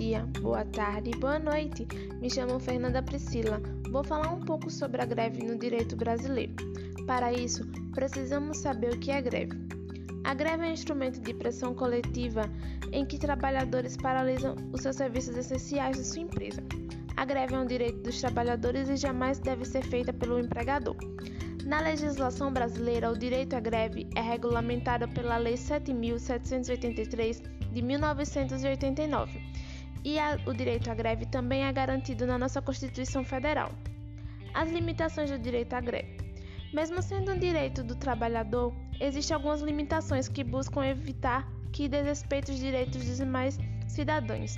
dia, boa tarde, boa noite. Me chamo Fernanda Priscila. Vou falar um pouco sobre a greve no direito brasileiro. Para isso, precisamos saber o que é greve. A greve é um instrumento de pressão coletiva em que trabalhadores paralisam os seus serviços essenciais de sua empresa. A greve é um direito dos trabalhadores e jamais deve ser feita pelo empregador. Na legislação brasileira, o direito à greve é regulamentado pela Lei 7.783 de 1989 e a, o direito à greve também é garantido na nossa Constituição Federal. As limitações do direito à greve. Mesmo sendo um direito do trabalhador, existem algumas limitações que buscam evitar que desrespeite os direitos dos demais cidadãos.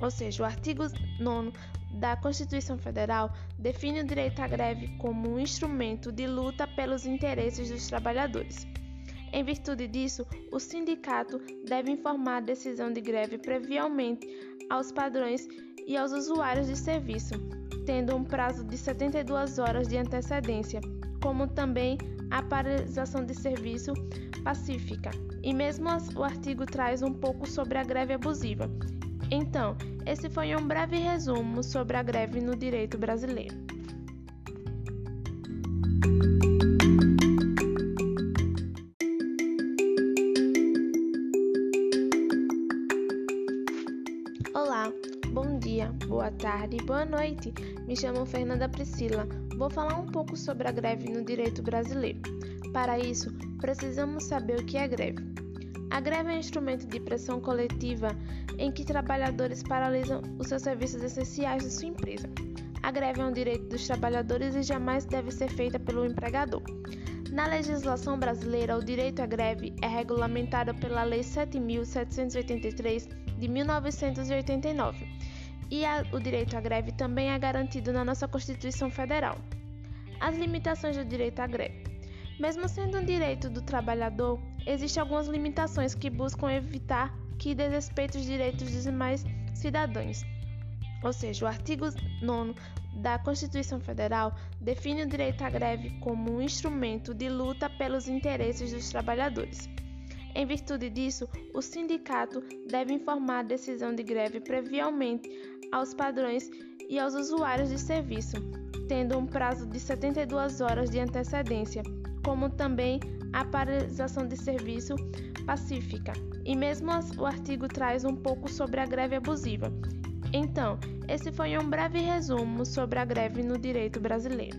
Ou seja, o artigo 9 da Constituição Federal define o direito à greve como um instrumento de luta pelos interesses dos trabalhadores. Em virtude disso, o sindicato deve informar a decisão de greve previamente aos padrões e aos usuários de serviço, tendo um prazo de 72 horas de antecedência, como também a paralisação de serviço pacífica. E mesmo o artigo traz um pouco sobre a greve abusiva. Então, esse foi um breve resumo sobre a greve no direito brasileiro. Olá, bom dia, boa tarde, boa noite. Me chamo Fernanda Priscila. Vou falar um pouco sobre a greve no direito brasileiro. Para isso, precisamos saber o que é greve. A greve é um instrumento de pressão coletiva em que trabalhadores paralisam os seus serviços essenciais de sua empresa. A greve é um direito dos trabalhadores e jamais deve ser feita pelo empregador. Na legislação brasileira, o direito à greve é regulamentado pela Lei 7.783 de 1989 e a, o direito à greve também é garantido na nossa Constituição Federal. As limitações do direito à greve. Mesmo sendo um direito do trabalhador, existem algumas limitações que buscam evitar que desrespeite os direitos dos demais cidadãos. Ou seja, o artigo 9 da Constituição Federal define o direito à greve como um instrumento de luta pelos interesses dos trabalhadores. Em virtude disso, o sindicato deve informar a decisão de greve previamente aos padrões e aos usuários de serviço, tendo um prazo de 72 horas de antecedência, como também a paralisação de serviço pacífica. E mesmo o artigo traz um pouco sobre a greve abusiva. Então, esse foi um breve resumo sobre a greve no direito brasileiro.